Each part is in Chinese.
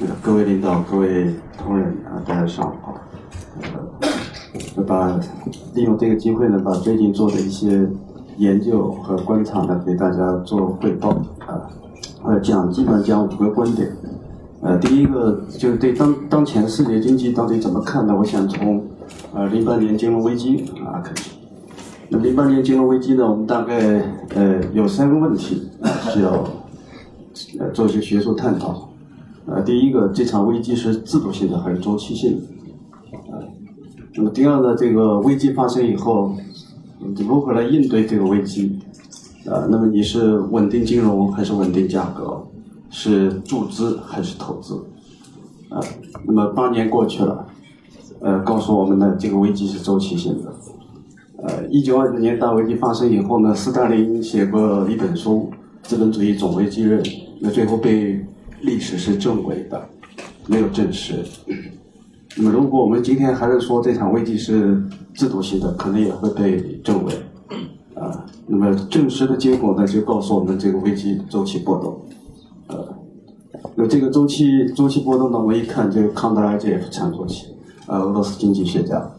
呃各位领导、各位同仁啊，大家上午好。呃，把利用这个机会呢，把最近做的一些研究和观察呢，给大家做汇报啊。呃，讲基本上讲五个观点。呃，第一个就是对当当前世界经济到底怎么看呢？我想从呃零八年金融危机啊开始。那零八年金融危机呢，我们大概呃有三个问题需要呃做一些学术探讨。呃，第一个，这场危机是制度性的还是周期性的？呃，那么第二呢，这个危机发生以后，你如何来应对这个危机？呃，那么你是稳定金融还是稳定价格？是注资还是投资？呃，那么八年过去了，呃，告诉我们呢，这个危机是周期性的。呃，一九二九年大危机发生以后呢，斯大林写过一本书《资本主义总危机论》，那最后被历史是证伪的，没有证实。那么，如果我们今天还是说这场危机是制度性的，可能也会被证伪。啊，那么证实的结果呢，就告诉我们这个危机周期波动。呃，那这个周期周期波动呢，我们一看这个康德拉杰夫强周期，呃，俄罗斯经济学家。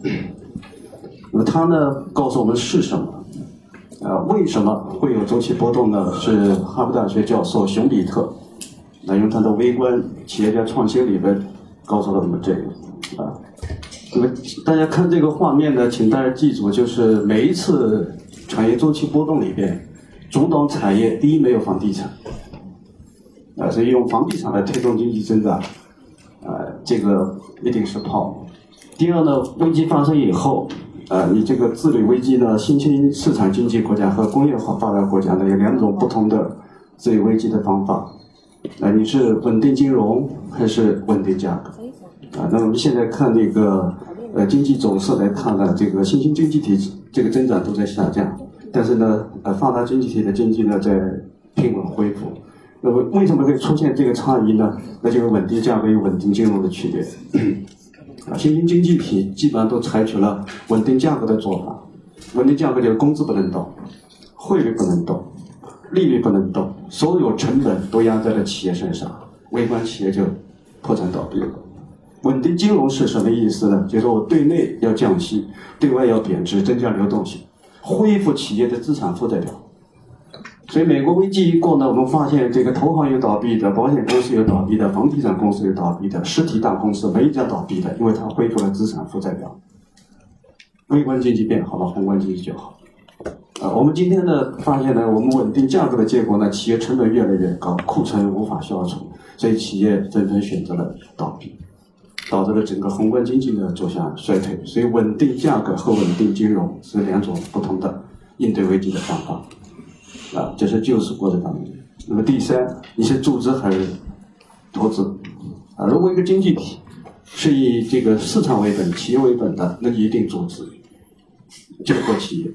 那么他呢，告诉我们是什么？呃，为什么会有周期波动呢？是哈佛大学教授熊彼特，那用他的微观企业家创新理论告诉了我们这个。啊，那么大家看这个画面呢，请大家记住，就是每一次产业周期波动里边，主导产业第一没有房地产。啊，所以用房地产来推动经济增长，呃，这个一定是泡沫。第二呢，危机发生以后，呃，你这个治理危机呢，新兴市场经济国家和工业化发达国家呢，有两种不同的治理危机的方法。啊，你是稳定金融还是稳定价格？啊，那我们现在看那个呃经济走势来看呢，这个新兴经济体这个增长都在下降，但是呢，呃，发达经济体的经济呢在平稳恢复。那么为什么会出现这个差异呢？那就是稳定价格与稳定金融的区别。啊，新兴经济体基本上都采取了稳定价格的做法。稳定价格就是工资不能动，汇率不能动，利率不能动，所有成本都压在了企业身上，微观企业就破产倒闭了。稳定金融是什么意思呢？就是我对内要降息，对外要贬值，增加流动性，恢复企业的资产负债表。所以美国危机一过呢，我们发现这个投行有倒闭的，保险公司有倒闭的，房地产公司有倒闭的，实体大公司没一家倒闭的，因为它恢复了资产负债表。微观经济变好了，宏观经济就好。啊，我们今天呢发现呢，我们稳定价格的结果呢，企业成本越来越高，库存无法消除，所以企业纷纷选择了倒闭，导致了整个宏观经济呢走向衰退。所以稳定价格和稳定金融是两种不同的应对危机的方法。啊，这是救市过程当中。那么第三，你是注资还是投资？啊，如果一个经济体是以这个市场为本、企业为本的，那你一定注资，救活企业；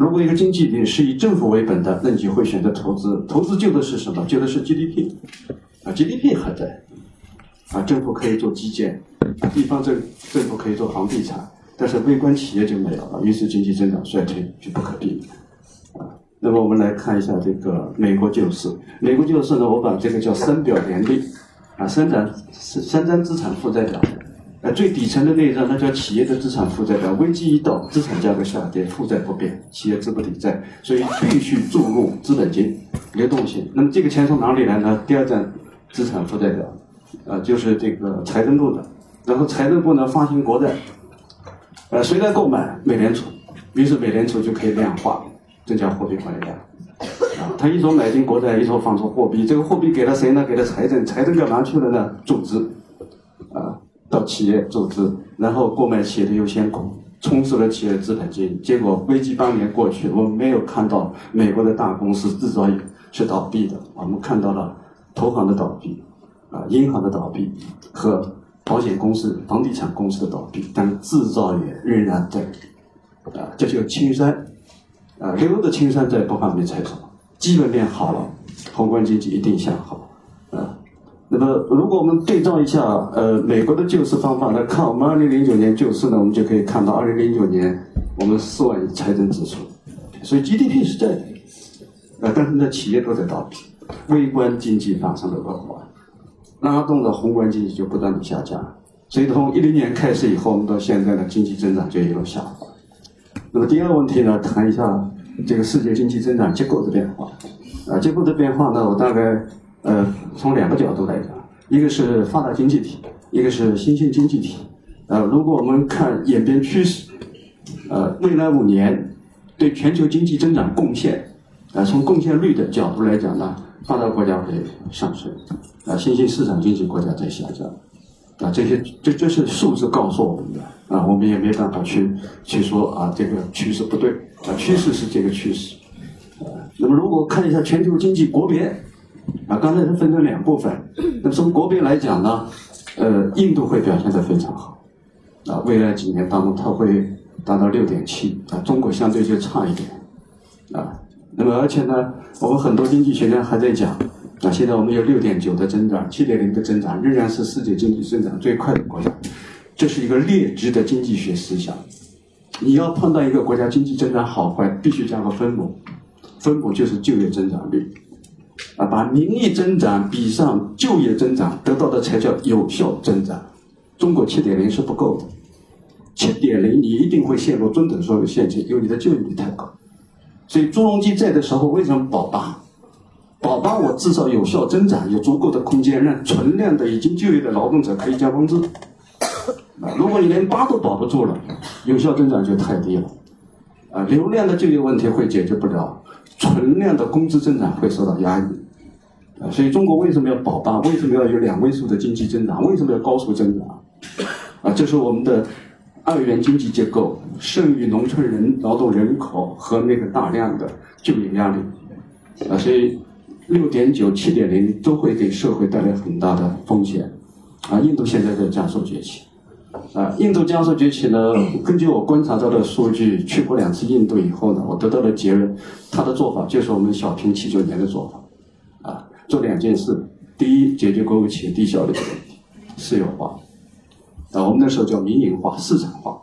如果一个经济体是以政府为本的，那你就会选择投资。投资救的是什么？救的是 GDP。啊，GDP 还在。啊，政府可以做基建，地方政政府可以做房地产，但是微观企业就没有了，于是经济增长衰退就不可避免。那么我们来看一下这个美国救市。美国救市呢，我把这个叫三表联立，啊，三张三张资产负债表，呃，最底层的那一张那叫企业的资产负债表。危机一到，资产价格下跌，负债不变，企业资不抵债，所以必须注入资本金流动性。那么这个钱从哪里来呢？第二张资产负债表，呃，就是这个财政部的。然后财政部呢发行国债，呃，谁来购买？美联储。于是美联储就可以量化。增加货币宽量，啊，他一手买进国债，一手放出货币，这个货币给了谁呢？给了财政，财政干嘛去了呢？注资，啊，到企业注资，然后购买企业的优先股，充实了企业的资本金。结果危机八年过去，我们没有看到美国的大公司制造业是倒闭的，我们看到了投行的倒闭，啊，银行的倒闭和保险公司、房地产公司的倒闭，但制造业仍然在，啊，这就是青山。啊，留的青山在，不怕没柴烧。基本面好了，宏观经济一定向好。那么如果我们对照一下，呃，美国的救市方法来看，我们二零零九年救市呢，我们就可以看到，二零零九年我们四万亿财政支出，所以 GDP 是在的，啊，但是呢，企业都在倒闭，微观经济发生了恶化。拉动了宏观经济就不断的下降。所以从一零年开始以后，我们到现在的经济增长就一路下滑。那么第二个问题呢，谈一下这个世界经济增长结构的变化。啊，结构的变化呢，我大概呃从两个角度来讲，一个是发达经济体，一个是新兴经济体。呃，如果我们看演变趋势，呃，未来五年对全球经济增长贡献，啊，从贡献率的角度来讲呢，发达国家会上升，啊，新兴市场经济国家在下降。啊，这些这这是数字告诉我们的啊，我们也没办法去去说啊，这个趋势不对啊，趋势是这个趋势。啊，那么如果看一下全球经济国别，啊，刚才是分成两部分，那么从国别来讲呢，呃，印度会表现得非常好，啊，未来几年当中它会达到六点七，啊，中国相对就差一点，啊，那么而且呢，我们很多经济学家还在讲。啊现在我们有六点九的增长，七点零的增长，仍然是世界经济增长最快的国家。这是一个劣质的经济学思想。你要判断一个国家经济增长好坏，必须加个分母，分母就是就业增长率。啊，把名义增长比上就业增长，得到的才叫有效增长。中国七点零是不够的，七点零你一定会陷入中等收入陷阱，因为你的就业率太高。所以朱镕基在的时候为什么保八？保八，我至少有效增长，有足够的空间让存量的已经就业的劳动者可以加工资。如果你连八都保不住了，有效增长就太低了。啊，流量的就业问题会解决不了，存量的工资增长会受到压抑。啊，所以中国为什么要保八？为什么要有两位数的经济增长？为什么要高速增长？啊，这是我们的二元经济结构，剩余农村人劳动人口和那个大量的就业压力。啊，所以。六点九、七点零都会给社会带来很大的风险，啊，印度现在在加速崛起，啊，印度加速崛起呢，根据我观察到的数据，去过两次印度以后呢，我得到的结论，他的做法就是我们小平七九年的做法，啊，做两件事，第一，解决国有企业低效率的问题，私有化，啊，我们那时候叫民营化、市场化，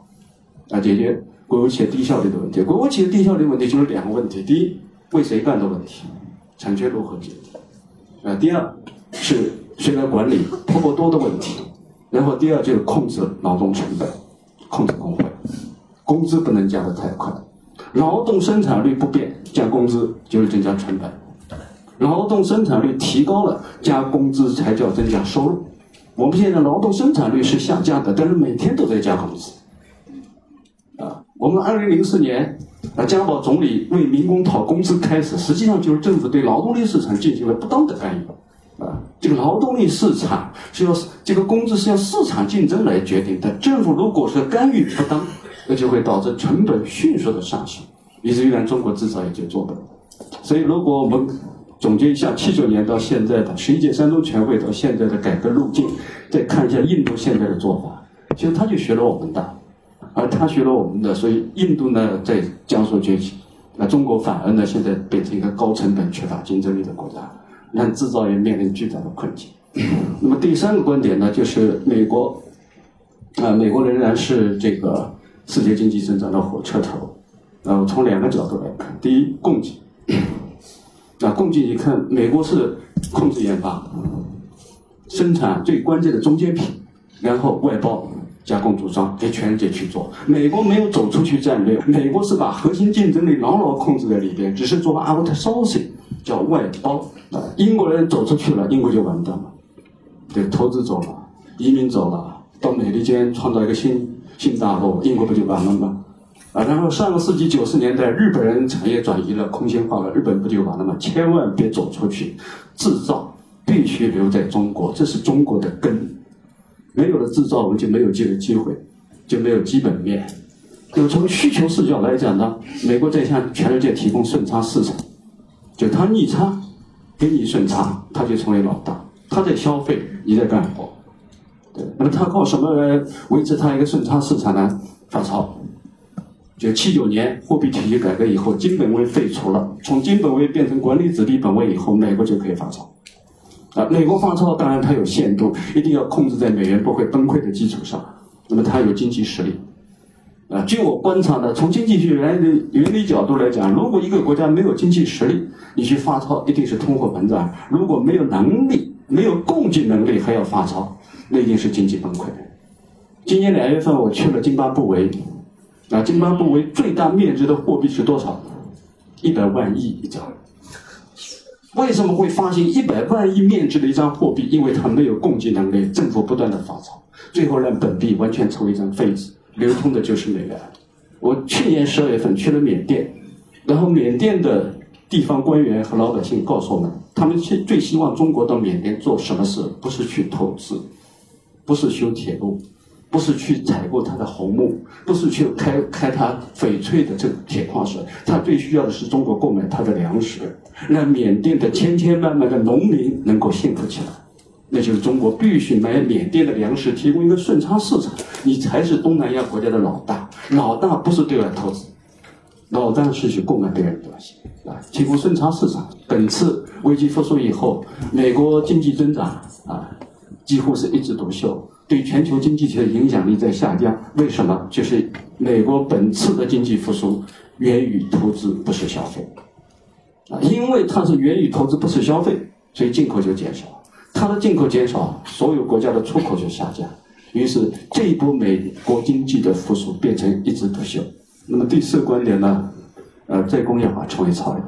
啊，解决国有企业低效率的问题，国有企业低效率问题就是两个问题，第一，为谁干的问题。产权如何解决？啊，第二是谁来管理婆婆多的问题，然后第二就是控制劳动成本，控制工会，工资不能加的太快，劳动生产率不变，加工资就是增加成本，劳动生产率提高了，加工资才叫增加收入。我们现在劳动生产率是下降的，但是每天都在加工资。啊，我们二零零四年。啊加宝总理为民工讨工资开始，实际上就是政府对劳动力市场进行了不当的干预，啊，这个劳动力市场是要这个工资是要市场竞争来决定的，政府如果是干预不当，那就会导致成本迅速的上行，以至于连中国制造业就做不了。所以，如果我们总结一下七九年到现在的十一届三中全会到现在的改革路径，再看一下印度现在的做法，其实他就学了我们的。而他学了我们的，所以印度呢在江苏崛起，那中国反而呢现在变成一个高成本、缺乏竞争力的国家，让制造业面临巨大的困境。那么第三个观点呢，就是美国，啊，美国仍然是这个世界经济增长的火车头。呃，从两个角度来看，第一，供给，那，供给你看，美国是控制研发、生产最关键的中间品，然后外包。加工组装给全世界去做，美国没有走出去战略，美国是把核心竞争力牢牢控制在里边，只是做 outsourcing，叫外包。英国人走出去了，英国就完蛋了，对，投资走了，移民走了，到美利坚创造一个新新大陆，英国不就完了吗？啊，然后上个世纪九十年代，日本人产业转移了，空心化了，日本不就完了吗？千万别走出去，制造必须留在中国，这是中国的根。没有了制造，我们就没有这个机会，就没有基本面。就从需求视角来讲呢，美国在向全世界提供顺差市场，就它逆差，给你顺差，它就成为老大。他在消费，你在干活，对。那么他靠什么来维持他一个顺差市场呢？发钞。就七九年货币体系改革以后，金本位废除了，从金本位变成管理子弟本位以后，美国就可以发钞。啊，美国发钞当然它有限度，一定要控制在美元不会崩溃的基础上。那么它有经济实力。啊，据我观察呢，从经济学原理原理角度来讲，如果一个国家没有经济实力，你去发钞一定是通货膨胀；如果没有能力，没有供给能力还要发钞，那一定是经济崩溃。今年两月份我去了津巴布韦，啊，津巴布韦最大面值的货币是多少？一百万亿一张。为什么会发行一百万亿面值的一张货币？因为它没有供给能力，政府不断的发钞，最后让本币完全成为一张废纸，流通的就是美元。我去年十二月份去了缅甸，然后缅甸的地方官员和老百姓告诉我们，他们最最希望中国到缅甸做什么事？不是去投资，不是修铁路。不是去采购它的红木，不是去开开它翡翠的这个铁矿石，他最需要的是中国购买它的粮食，让缅甸的千千万万的农民能够幸福起来。那就是中国必须买缅甸的粮食，提供一个顺差市场，你才是东南亚国家的老大。老大不是对外投资，老大是去购买别人的东西啊，提供顺差市场。本次危机复苏以后，美国经济增长啊，几乎是一枝独秀。对全球经济体的影响力在下降，为什么？就是美国本次的经济复苏源于投资，不是消费，啊，因为它是源于投资，不是消费，所以进口就减少。它的进口减少，所有国家的出口就下降，于是这一波美国经济的复苏变成一枝独秀。那么第四观点呢？呃，再工业化成为潮流。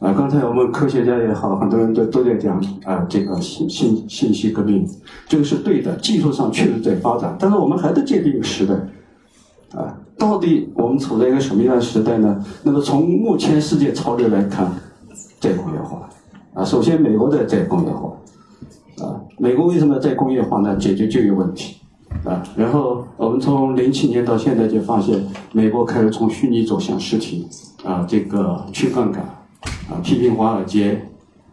啊，刚才我们科学家也好，很多人都都在讲啊，这个信信信息革命，这个是对的，技术上确实在发展，但是我们还在界定时代，啊，到底我们处在一个什么样的时代呢？那么从目前世界潮流来看，再工业化，啊，首先美国在再工业化，啊，美国为什么要再工业化呢？解决就业问题，啊，然后我们从零七年到现在就发现，美国开始从虚拟走向实体，啊，这个去杠杆。啊，批评华尔街，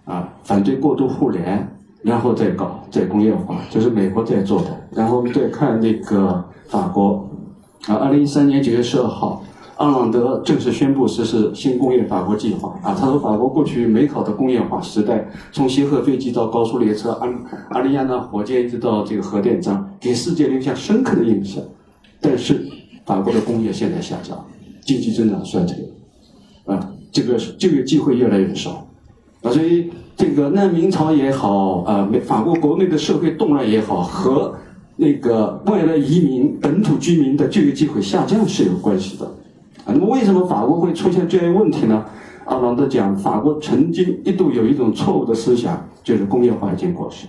啊，反对过度互联，然后再搞再工业化，这是美国在做的。然后我们再看那个法国，啊，二零一三年九月十二号，奥朗德正式宣布实施新工业法国计划。啊，他说法国过去美好的工业化时代，从协和飞机到高速列车，阿阿里亚纳火箭一直到这个核电站，给世界留下深刻的印象。但是法国的工业现在下降，经济增长衰退，啊。这个就业机会越来越少，啊，所以这个难民潮也好，啊，美法国国内的社会动乱也好，和那个外来移民本土居民的就业机会下降是有关系的，啊那么为什么法国会出现这样问题呢？阿朗德讲，法国曾经一度有一种错误的思想，就是工业化已经过时，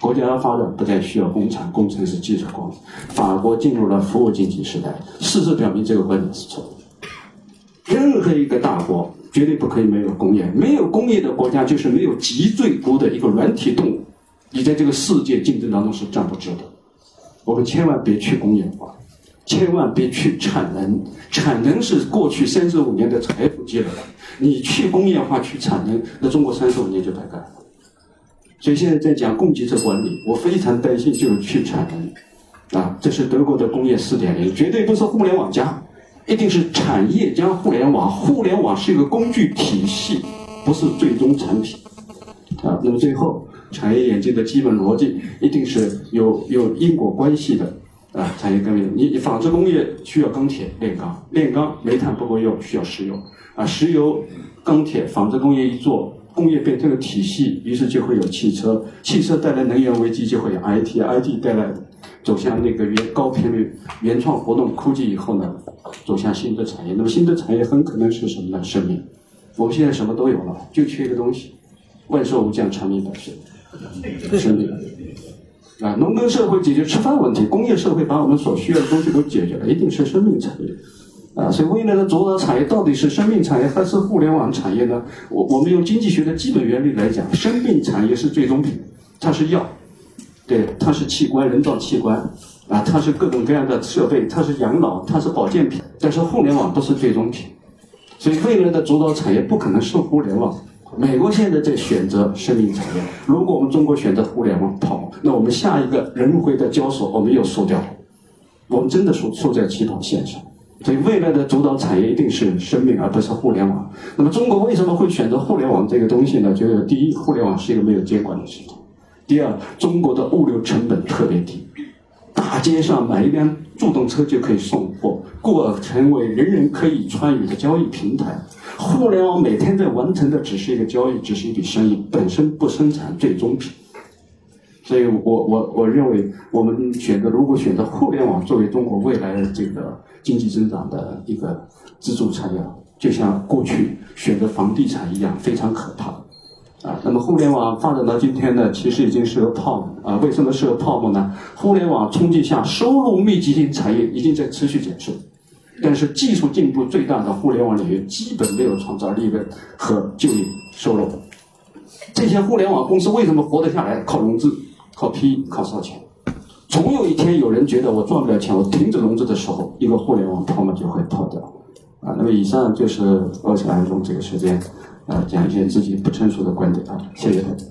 国家的发展不再需要工厂、工程师、技术工人，法国进入了服务经济时代。事实表明，这个观点是错的。任何一个大国绝对不可以没有工业，没有工业的国家就是没有脊椎骨的一个软体动物，你在这个世界竞争当中是站不住的。我们千万别去工业化，千万别去产能，产能是过去三十五年的财富积累，你去工业化去产能，那中国三十五年就白干了。所以现在在讲供给侧管理，我非常担心就是去产能，啊，这是德国的工业四点零，绝对不是互联网加。一定是产业加互联网，互联网是一个工具体系，不是最终产品，啊，那么最后产业演进的基本逻辑一定是有有因果关系的，啊，产业革命，你你纺织工业需要钢铁炼钢，炼钢煤炭不够用，需要石油，啊，石油、钢铁、纺织工业一做，工业变成了体系，于是就会有汽车，汽车带来能源危机就会有 IT，IT 带来。走向那个原高频率原创活动科技以后呢，走向新的产业。那么新的产业很可能是什么呢？生命。我们现在什么都有了，就缺一个东西。万寿无疆，长命百岁。生命。啊，农耕社会解决吃饭问题，工业社会把我们所需要的东西都解决了，一定是生命产业。啊，所以未来的主导产业到底是生命产业还是互联网产业呢？我我们用经济学的基本原理来讲，生命产业是最终品，它是药。对，它是器官，人造器官，啊，它是各种各样的设备，它是养老，它是保健品。但是互联网不是最终品，所以未来的主导产业不可能是互联网。美国现在在选择生命产业，如果我们中国选择互联网跑，那我们下一个人回的交所我们又输掉了，我们真的输输在起跑线上。所以未来的主导产业一定是生命，而不是互联网。那么中国为什么会选择互联网这个东西呢？就是第一，互联网是一个没有监管的系统。第二，中国的物流成本特别低，大街上买一辆助动车就可以送货，故而成为人人可以参与的交易平台。互联网每天在完成的只是一个交易，只是一笔生意，本身不生产最终品。所以我我我认为，我们选择如果选择互联网作为中国未来的这个经济增长的一个支柱产业，就像过去选择房地产一样，非常可怕。那么互联网发展到今天呢，其实已经是个泡沫啊。为什么是个泡沫呢？互联网冲击下，收入密集型产业已经在持续减速，但是技术进步最大的互联网领域基本没有创造利润和就业收入。这些互联网公司为什么活得下来？靠融资。靠 P，靠烧钱。总有一天，有人觉得我赚不了钱，我停止融资的时候，一个互联网泡沫就会破掉。啊，那么以上就是我想用这个时间，啊，讲一些自己不成熟的观点啊，谢谢大家。